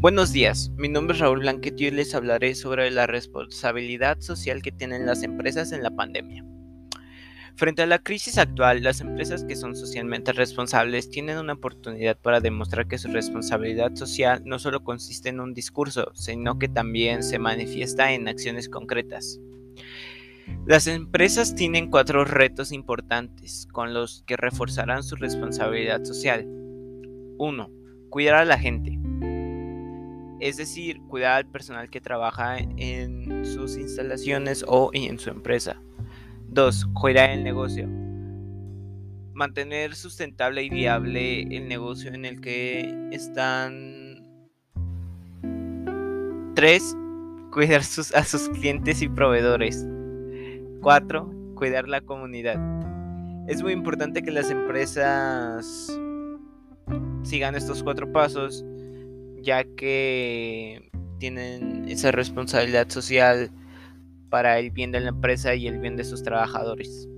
Buenos días, mi nombre es Raúl Blanquet y les hablaré sobre la responsabilidad social que tienen las empresas en la pandemia. Frente a la crisis actual, las empresas que son socialmente responsables tienen una oportunidad para demostrar que su responsabilidad social no solo consiste en un discurso, sino que también se manifiesta en acciones concretas. Las empresas tienen cuatro retos importantes con los que reforzarán su responsabilidad social. 1. Cuidar a la gente es decir, cuidar al personal que trabaja en sus instalaciones o en su empresa. 2. Cuidar el negocio. Mantener sustentable y viable el negocio en el que están. 3. Cuidar a sus clientes y proveedores. 4. Cuidar la comunidad. Es muy importante que las empresas sigan estos cuatro pasos ya que tienen esa responsabilidad social para el bien de la empresa y el bien de sus trabajadores.